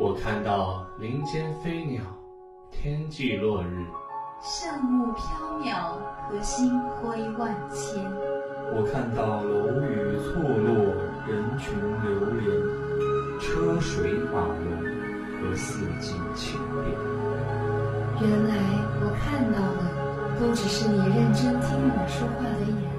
我看到林间飞鸟，天际落日，圣木飘渺，和星辉万千。我看到楼宇错落，人群流连，车水马龙和四季千变。原来我看到的，都只是你认真听我说话的眼。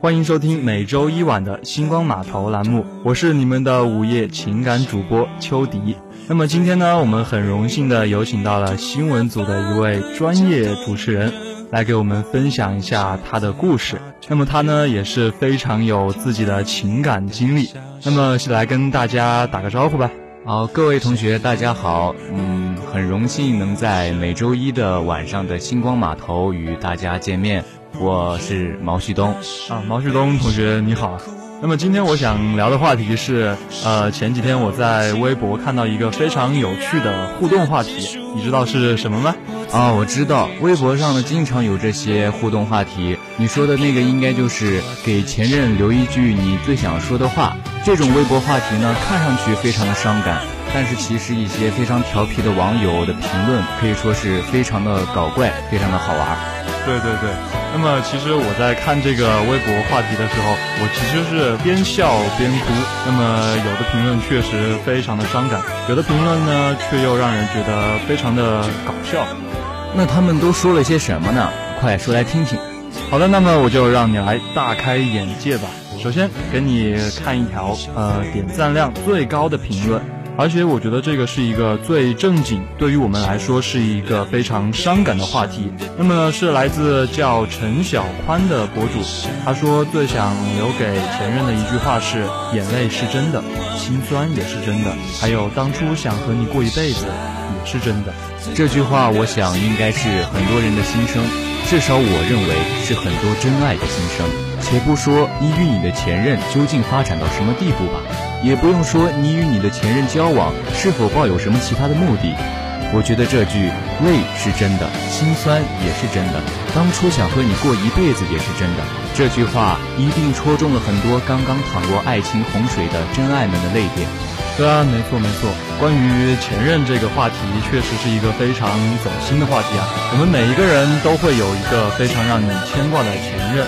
欢迎收听每周一晚的星光码头栏目，我是你们的午夜情感主播秋迪。那么今天呢，我们很荣幸的有请到了新闻组的一位专业主持人，来给我们分享一下他的故事。那么他呢，也是非常有自己的情感经历。那么是来跟大家打个招呼吧。好，各位同学，大家好。嗯，很荣幸能在每周一的晚上的星光码头与大家见面。我是毛旭东啊，毛旭东同学你好。那么今天我想聊的话题是，呃，前几天我在微博看到一个非常有趣的互动话题，你知道是什么吗？啊，我知道，微博上呢经常有这些互动话题。你说的那个应该就是给前任留一句你最想说的话。这种微博话题呢，看上去非常的伤感，但是其实一些非常调皮的网友的评论可以说是非常的搞怪，非常的好玩。对对对。那么其实我在看这个微博话题的时候，我其实是边笑边哭。那么有的评论确实非常的伤感，有的评论呢却又让人觉得非常的搞笑。那他们都说了些什么呢？快说来听听。好的，那么我就让你来大开眼界吧。首先给你看一条呃点赞量最高的评论。而且我觉得这个是一个最正经，对于我们来说是一个非常伤感的话题。那么是来自叫陈小宽的博主，他说最想留给前任的一句话是：眼泪是真的，心酸也是真的，还有当初想和你过一辈子也是真的。这句话我想应该是很多人的心声，至少我认为是很多真爱的心声。且不说你与你的前任究竟发展到什么地步吧。也不用说你与你的前任交往是否抱有什么其他的目的，我觉得这句累是真的，心酸也是真的，当初想和你过一辈子也是真的。这句话一定戳中了很多刚刚淌过爱情洪水的真爱们的泪点。对啊，没错没错。关于前任这个话题，确实是一个非常走心的话题啊。我们每一个人都会有一个非常让你牵挂的前任。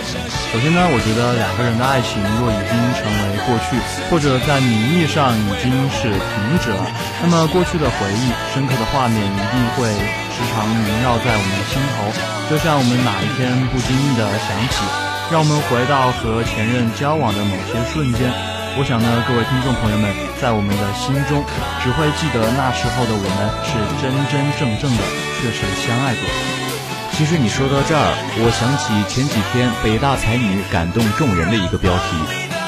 首先呢，我觉得两个人的爱情若已经成为过去，或者在名义上已经是停止了，那么过去的回忆、深刻的画面一定会时常萦绕在我们的心头，就像我们哪一天不经意的想起，让我们回到和前任交往的某些瞬间。我想呢，各位听众朋友们，在我们的心中，只会记得那时候的我们是真真正正的，确实相爱过。其实你说到这儿，我想起前几天北大才女感动众人的一个标题，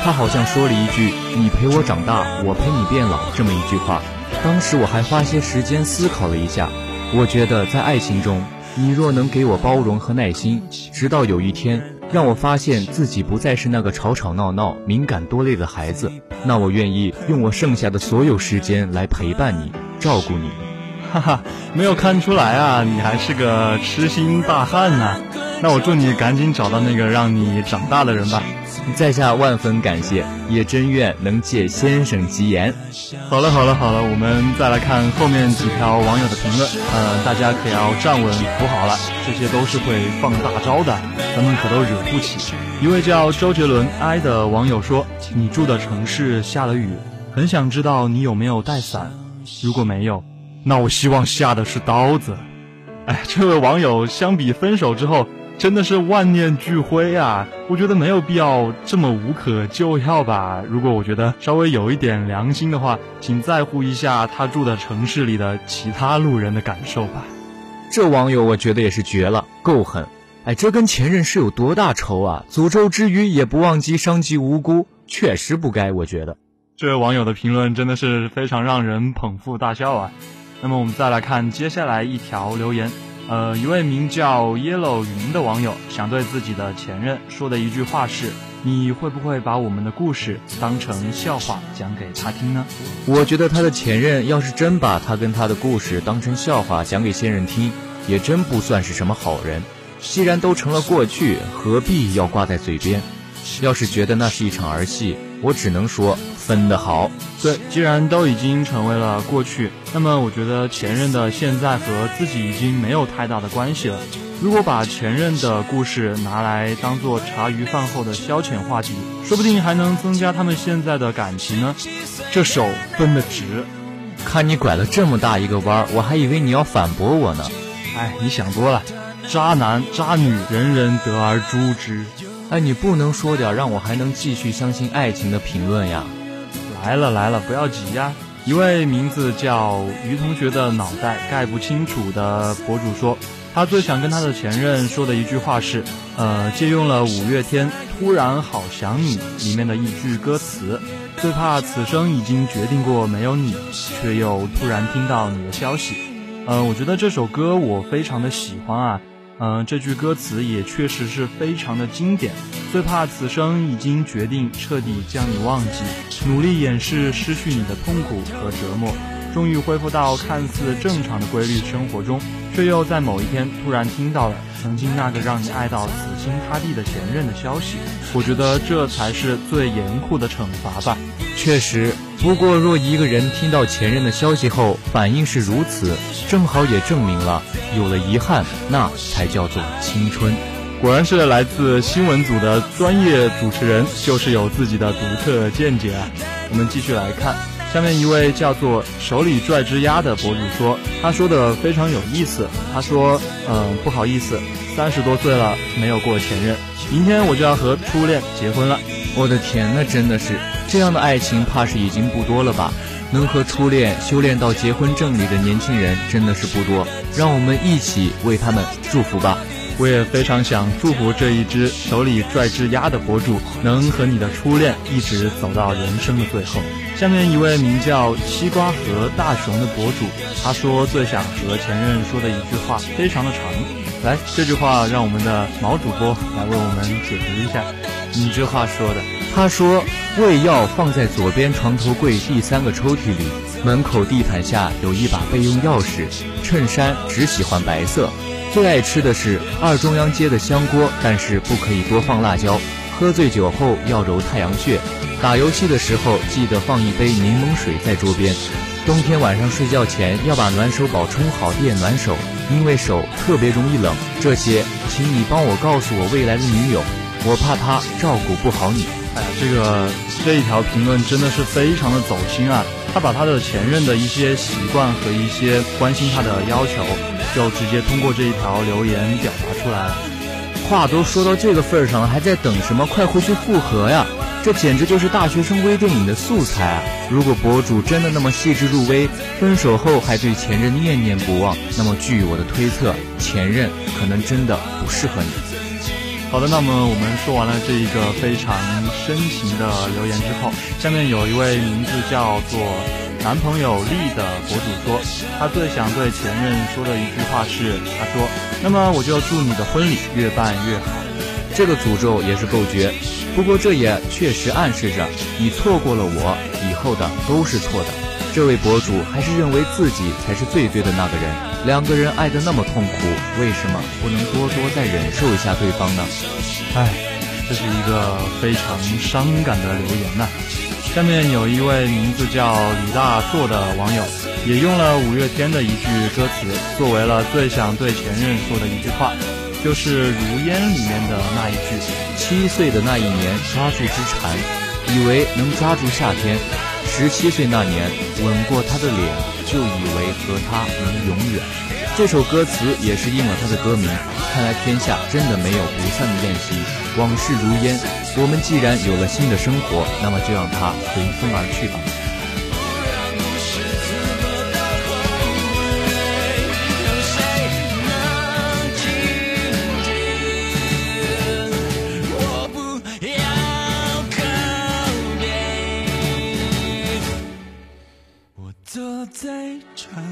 她好像说了一句“你陪我长大，我陪你变老”这么一句话。当时我还花些时间思考了一下，我觉得在爱情中，你若能给我包容和耐心，直到有一天。让我发现自己不再是那个吵吵闹闹、敏感多累的孩子，那我愿意用我剩下的所有时间来陪伴你、照顾你。哈哈，没有看出来啊，你还是个痴心大汉呢。那我祝你赶紧找到那个让你长大的人吧。在下万分感谢，也真愿能借先生吉言。好了好了好了，我们再来看后面几条网友的评论。呃，大家可要站稳扶好了，这些都是会放大招的，咱们可都惹不起。一位叫周杰伦 I 的网友说：“你住的城市下了雨，很想知道你有没有带伞。如果没有，那我希望下的是刀子。”哎，这位网友相比分手之后。真的是万念俱灰啊！我觉得没有必要这么无可救药吧。如果我觉得稍微有一点良心的话，请在乎一下他住的城市里的其他路人的感受吧。这网友我觉得也是绝了，够狠！哎，这跟前任是有多大仇啊？诅咒之余也不忘记伤及无辜，确实不该。我觉得这位网友的评论真的是非常让人捧腹大笑啊。那么我们再来看接下来一条留言。呃，一位名叫 Yellow 云的网友想对自己的前任说的一句话是：你会不会把我们的故事当成笑话讲给他听呢？我觉得他的前任要是真把他跟他的故事当成笑话讲给现任听，也真不算是什么好人。既然都成了过去，何必要挂在嘴边？要是觉得那是一场儿戏，我只能说分得好。对，既然都已经成为了过去，那么我觉得前任的现在和自己已经没有太大的关系了。如果把前任的故事拿来当做茶余饭后的消遣话题，说不定还能增加他们现在的感情呢。这手分得直，看你拐了这么大一个弯儿，我还以为你要反驳我呢。哎，你想多了。渣男渣女，人人得而诛之。哎，你不能说点让我还能继续相信爱情的评论呀？来了来了，不要急呀。一位名字叫于同学的脑袋盖不清楚的博主说，他最想跟他的前任说的一句话是，呃，借用了五月天《突然好想你》里面的一句歌词，最怕此生已经决定过没有你，却又突然听到你的消息。嗯，我觉得这首歌我非常的喜欢啊。嗯，这句歌词也确实是非常的经典。最怕此生已经决定彻底将你忘记，努力掩饰失去你的痛苦和折磨，终于恢复到看似正常的规律生活中，却又在某一天突然听到了曾经那个让你爱到死心塌地的前任的消息。我觉得这才是最严酷的惩罚吧。确实，不过若一个人听到前任的消息后反应是如此，正好也证明了有了遗憾，那才叫做青春。果然是来自新闻组的专业主持人，就是有自己的独特见解啊。我们继续来看，下面一位叫做手里拽只鸭的博主说，他说的非常有意思。他说，嗯，不好意思，三十多岁了没有过前任，明天我就要和初恋结婚了。我的天，那真的是。这样的爱情怕是已经不多了吧？能和初恋修炼到结婚证里的年轻人真的是不多，让我们一起为他们祝福吧！我也非常想祝福这一只手里拽只鸭的博主，能和你的初恋一直走到人生的最后。下面一位名叫西瓜和大熊的博主，他说最想和前任说的一句话非常的长，来，这句话让我们的毛主播来为我们解读一下。你这话说的，他说胃药放在左边床头柜第三个抽屉里，门口地毯下有一把备用钥匙，衬衫只喜欢白色，最爱吃的是二中央街的香锅，但是不可以多放辣椒。喝醉酒后要揉太阳穴，打游戏的时候记得放一杯柠檬水在桌边。冬天晚上睡觉前要把暖手宝充好电暖手，因为手特别容易冷。这些，请你帮我告诉我未来的女友。我怕她照顾不好你。哎呀，这个这一条评论真的是非常的走心啊！他把他的前任的一些习惯和一些关心他的要求，就直接通过这一条留言表达出来了。话都说到这个份儿上了，还在等什么？快回去复合呀！这简直就是大学生微电影的素材啊！如果博主真的那么细致入微，分手后还对前任念念不忘，那么据我的推测，前任可能真的不适合你。好的，那么我们说完了这一个非常深情的留言之后，下面有一位名字叫做男朋友力的博主说，他最想对前任说的一句话是，他说，那么我就祝你的婚礼越办越好。这个诅咒也是够绝，不过这也确实暗示着你错过了我，以后的都是错的。这位博主还是认为自己才是最对的那个人。两个人爱得那么痛苦，为什么不能多多再忍受一下对方呢？唉，这是一个非常伤感的留言呐。下面有一位名字叫李大硕的网友，也用了五月天的一句歌词，作为了最想对前任说的一句话，就是《如烟》里面的那一句：七岁的那一年，抓住之蝉，以为能抓住夏天。十七岁那年，吻过他的脸，就以为和他能永远。这首歌词也是应了他的歌名。看来天下真的没有不散的宴席，往事如烟。我们既然有了新的生活，那么就让它随风而去吧。坐在窗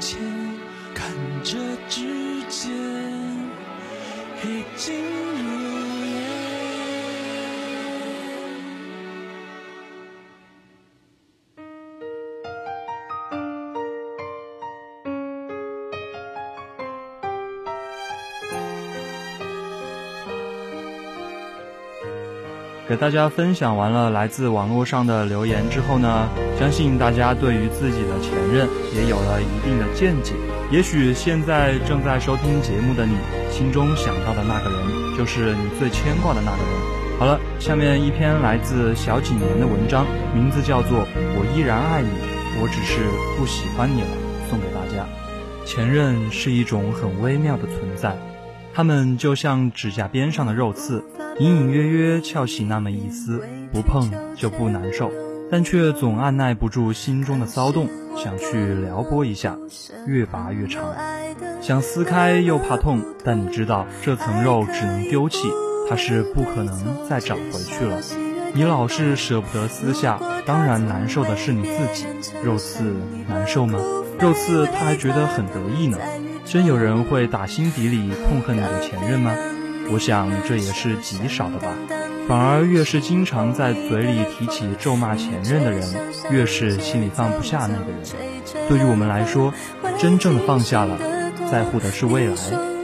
前看着指尖已经如给大家分享完了来自网络上的留言之后呢，相信大家对于自己的前任也有了一定的见解。也许现在正在收听节目的你，心中想到的那个人，就是你最牵挂的那个人。好了，下面一篇来自小几年的文章，名字叫做《我依然爱你，我只是不喜欢你了》，送给大家。前任是一种很微妙的存在，他们就像指甲边上的肉刺。隐隐约约翘起那么一丝，不碰就不难受，但却总按耐不住心中的骚动，想去撩拨一下，越拔越长，想撕开又怕痛，但你知道这层肉只能丢弃，它是不可能再长回去了。你老是舍不得撕下，当然难受的是你自己。肉刺难受吗？肉刺他还觉得很得意呢。真有人会打心底里痛恨你的前任吗？我想这也是极少的吧，反而越是经常在嘴里提起咒骂前任的人，越是心里放不下那个人。对于我们来说，真正的放下了，在乎的是未来，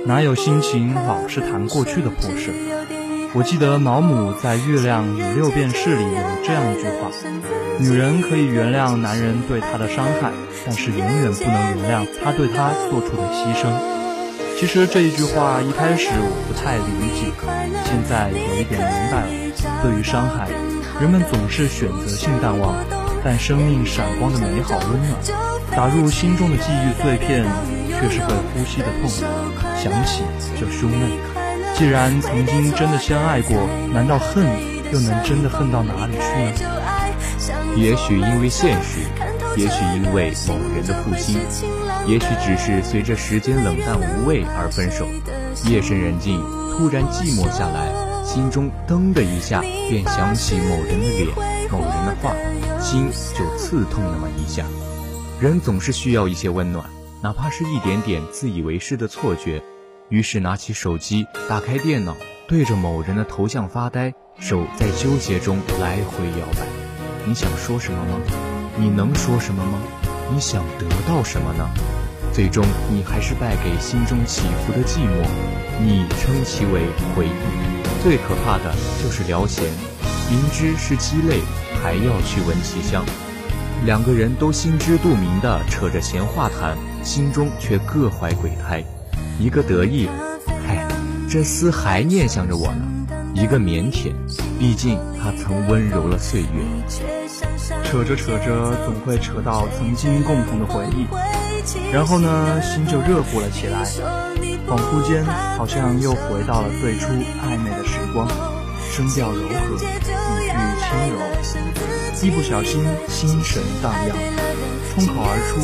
哪有心情老是谈过去的破事？我记得毛姆在《月亮与六便士》里有这样一句话：女人可以原谅男人对她的伤害，但是永远不能原谅他对她做出的牺牲。其实这一句话一开始我不太理解，现在有一点明白了。对于伤害，人们总是选择性淡忘，但生命闪光的美好温暖，打入心中的记忆碎片，却是会呼吸的痛，想起就胸闷。既然曾经真的相爱过，难道恨又能真的恨到哪里去呢？也许因为现实，也许因为某人的负心。也许只是随着时间冷淡无味而分手。夜深人静，突然寂寞下来，心中噔的一下，便想起某人的脸、某人的话，心就刺痛那么一下。人总是需要一些温暖，哪怕是一点点自以为是的错觉。于是拿起手机，打开电脑，对着某人的头像发呆，手在纠结中来回摇摆。你想说什么吗？你能说什么吗？你想得到什么呢？最终，你还是败给心中起伏的寂寞。你称其为回忆。最可怕的就是聊闲，明知是鸡肋，还要去闻其香。两个人都心知肚明地扯着闲话谈，心中却各怀鬼胎。一个得意，嗨，这厮还念想着我呢；一个腼腆，毕竟他曾温柔了岁月。扯着扯着，总会扯到曾经共同的回忆。然后呢，心就热乎了起来，恍惚间好像又回到了最初暧昧的时光，声调柔和，语句轻柔，一不小心心神荡漾，冲口而出，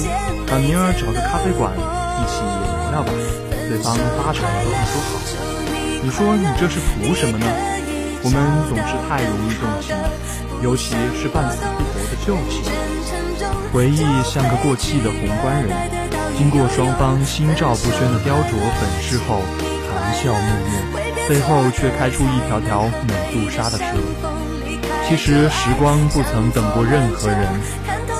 把明儿找个咖啡馆一起聊聊吧。对方八成都会说好。你说你这是图什么呢？我们总是太容易动情，尤其是半死不旧情。回忆像个过气的宏观人，经过双方心照不宣的雕琢粉饰后，含笑暮暮，背后却开出一条条美杜莎的蛇。其实时光不曾等过任何人，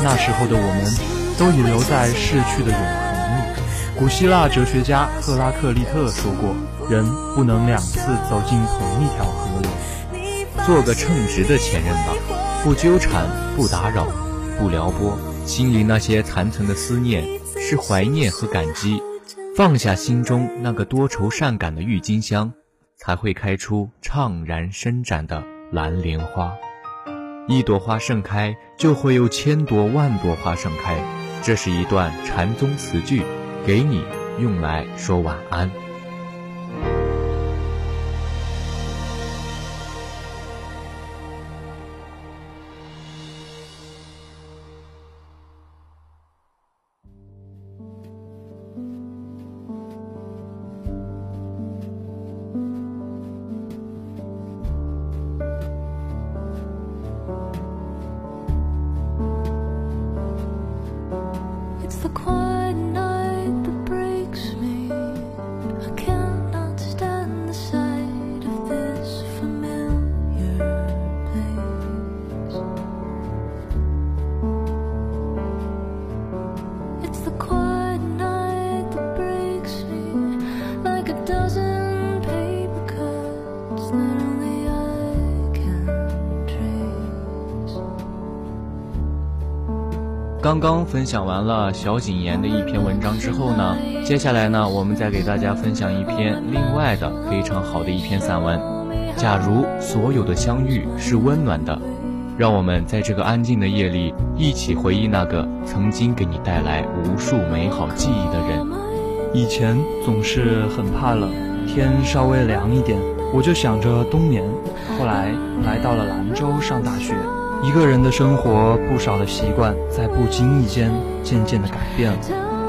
那时候的我们，都已留在逝去的永恒里。古希腊哲学家赫拉克利特说过：“人不能两次走进同一条河流。”做个称职的前任吧，不纠缠，不打扰，不撩拨。心里那些残存的思念，是怀念和感激。放下心中那个多愁善感的郁金香，才会开出怅然伸展的蓝莲花。一朵花盛开，就会有千朵万朵花盛开。这是一段禅宗词句，给你用来说晚安。刚刚分享完了小景言的一篇文章之后呢，接下来呢，我们再给大家分享一篇另外的非常好的一篇散文。假如所有的相遇是温暖的，让我们在这个安静的夜里一起回忆那个曾经给你带来无数美好记忆的人。以前总是很怕冷，天稍微凉一点，我就想着冬眠。后来来到了兰州上大学。一个人的生活，不少的习惯在不经意间渐渐的改变了。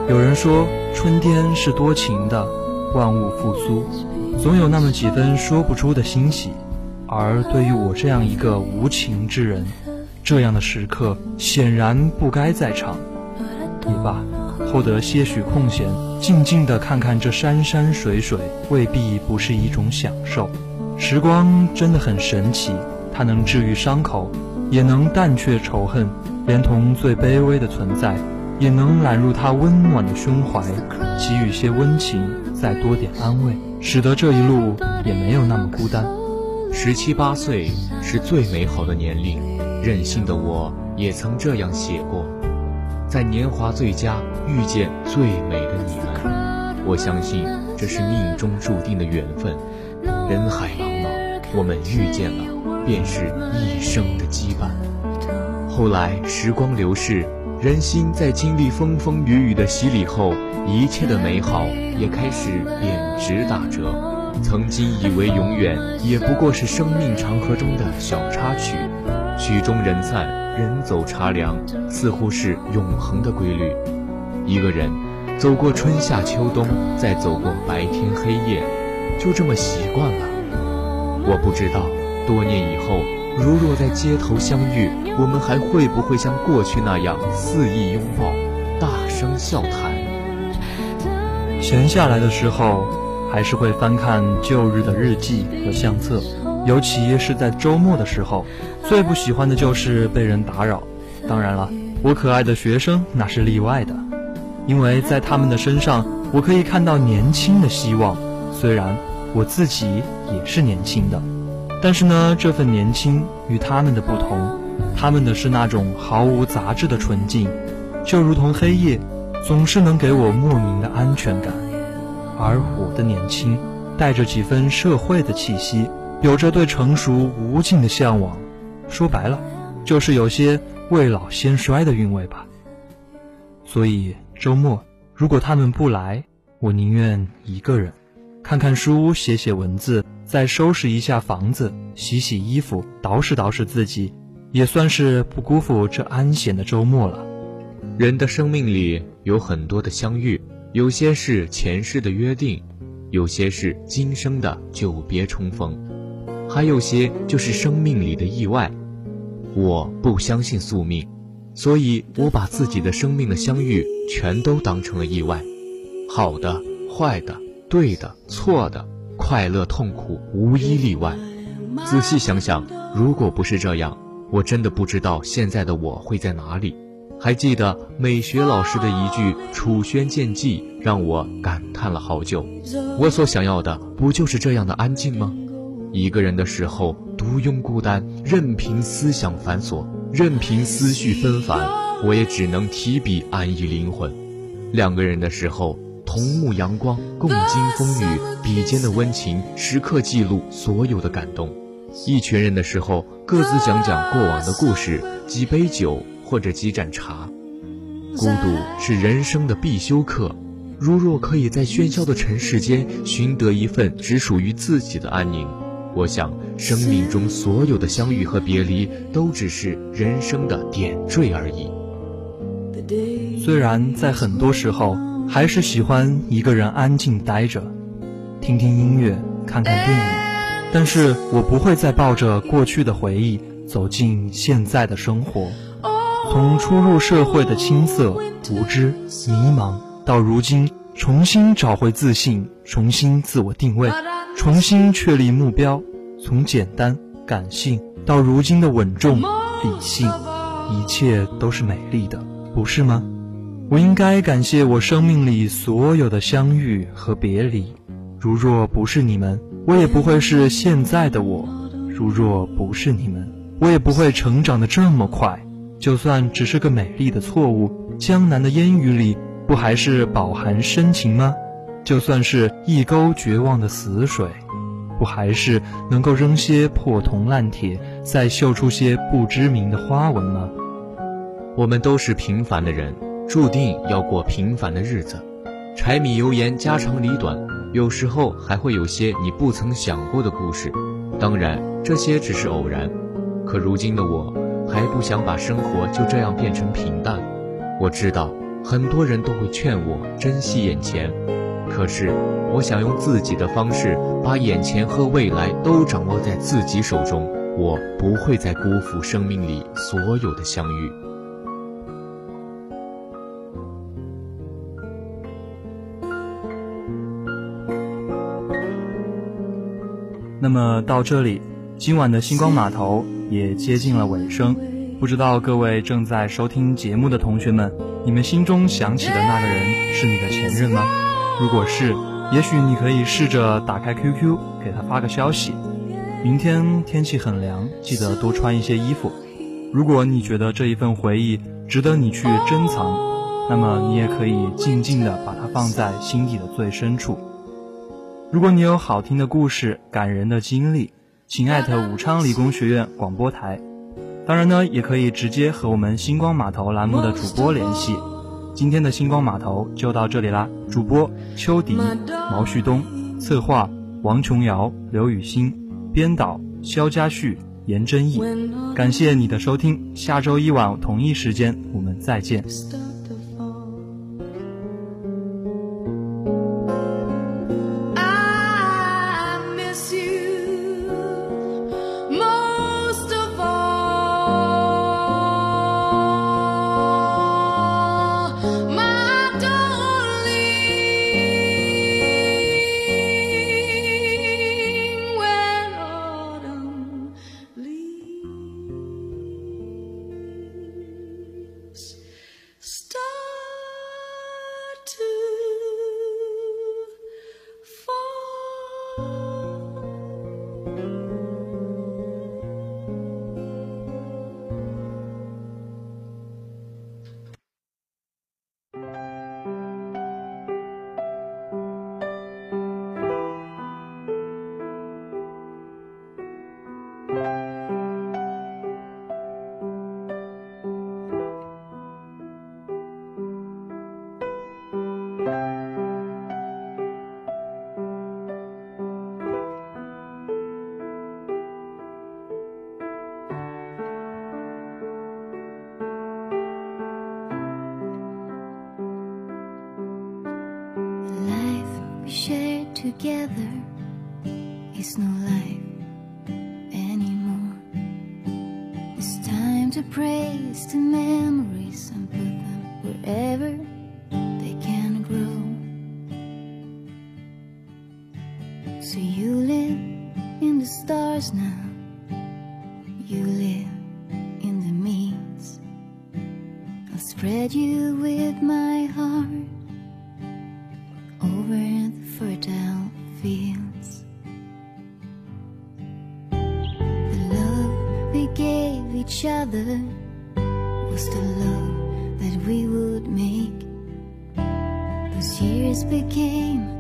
有人说，春天是多情的，万物复苏，总有那么几分说不出的欣喜。而对于我这样一个无情之人，这样的时刻显然不该在场。也罢，获得些许空闲，静静地看看这山山水水，未必不是一种享受。时光真的很神奇，它能治愈伤口。也能淡却仇恨，连同最卑微的存在，也能揽入他温暖的胸怀，给予些温情，再多点安慰，使得这一路也没有那么孤单。十七八岁是最美好的年龄，任性的我也曾这样写过，在年华最佳遇见最美的你们，我相信这是命中注定的缘分。人海茫茫，我们遇见了。便是一生的羁绊。后来时光流逝，人心在经历风风雨雨的洗礼后，一切的美好也开始贬值打折。曾经以为永远，也不过是生命长河中的小插曲。曲终人散，人走茶凉，似乎是永恒的规律。一个人走过春夏秋冬，再走过白天黑夜，就这么习惯了。我不知道。多年以后，如若在街头相遇，我们还会不会像过去那样肆意拥抱、大声笑谈？闲下来的时候，还是会翻看旧日的日记和相册，尤其是在周末的时候，最不喜欢的就是被人打扰。当然了，我可爱的学生那是例外的，因为在他们的身上，我可以看到年轻的希望。虽然我自己也是年轻的。但是呢，这份年轻与他们的不同，他们的是那种毫无杂质的纯净，就如同黑夜，总是能给我莫名的安全感。而我的年轻，带着几分社会的气息，有着对成熟无尽的向往。说白了，就是有些未老先衰的韵味吧。所以周末，如果他们不来，我宁愿一个人，看看书，写写文字。再收拾一下房子，洗洗衣服，捯饬捯饬自己，也算是不辜负这安闲的周末了。人的生命里有很多的相遇，有些是前世的约定，有些是今生的久别重逢，还有些就是生命里的意外。我不相信宿命，所以我把自己的生命的相遇全都当成了意外，好的、坏的、对的、错的。快乐、痛苦，无一例外。仔细想想，如果不是这样，我真的不知道现在的我会在哪里。还记得美学老师的一句“楚轩见迹”，让我感叹了好久。我所想要的，不就是这样的安静吗？一个人的时候，独拥孤单，任凭思想繁琐，任凭思绪纷繁，我也只能提笔安逸灵魂。两个人的时候。同沐阳光，共经风雨，笔尖的温情时刻记录所有的感动。一群人的时候，各自讲讲过往的故事，几杯酒或者几盏茶。孤独是人生的必修课。如若可以在喧嚣的尘世间寻得一份只属于自己的安宁，我想生命中所有的相遇和别离都只是人生的点缀而已。虽然在很多时候。还是喜欢一个人安静待着，听听音乐，看看电影。但是我不会再抱着过去的回忆走进现在的生活。从初入社会的青涩、无知、迷茫，到如今重新找回自信，重新自我定位，重新确立目标。从简单、感性到如今的稳重、理性，一切都是美丽的，不是吗？我应该感谢我生命里所有的相遇和别离，如若不是你们，我也不会是现在的我；如若不是你们，我也不会成长的这么快。就算只是个美丽的错误，江南的烟雨里，不还是饱含深情吗？就算是一沟绝望的死水，不还是能够扔些破铜烂铁，再绣出些不知名的花纹吗？我们都是平凡的人，注定要过平凡的日子。柴米油盐，家长里短，有时候还会有些你不曾想过的故事。当然，这些只是偶然。可如今的我。还不想把生活就这样变成平淡。我知道很多人都会劝我珍惜眼前，可是我想用自己的方式把眼前和未来都掌握在自己手中。我不会再辜负生命里所有的相遇。那么到这里，今晚的星光码头。也接近了尾声，不知道各位正在收听节目的同学们，你们心中想起的那个人是你的前任吗？如果是，也许你可以试着打开 QQ 给他发个消息。明天天气很凉，记得多穿一些衣服。如果你觉得这一份回忆值得你去珍藏，那么你也可以静静地把它放在心底的最深处。如果你有好听的故事、感人的经历，请艾特武昌理工学院广播台，当然呢，也可以直接和我们星光码头栏目的主播联系。今天的星光码头就到这里啦，主播邱迪、毛旭东，策划王琼瑶、刘雨欣，编导肖家旭、严真义。感谢你的收听，下周一晚同一时间我们再见。Fertile fields. The love we gave each other was the love that we would make. Those years became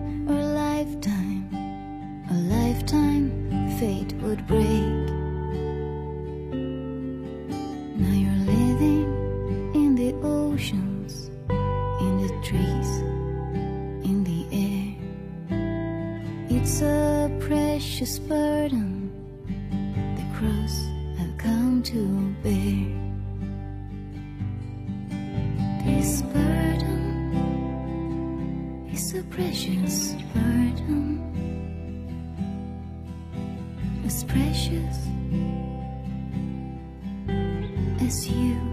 as precious as you.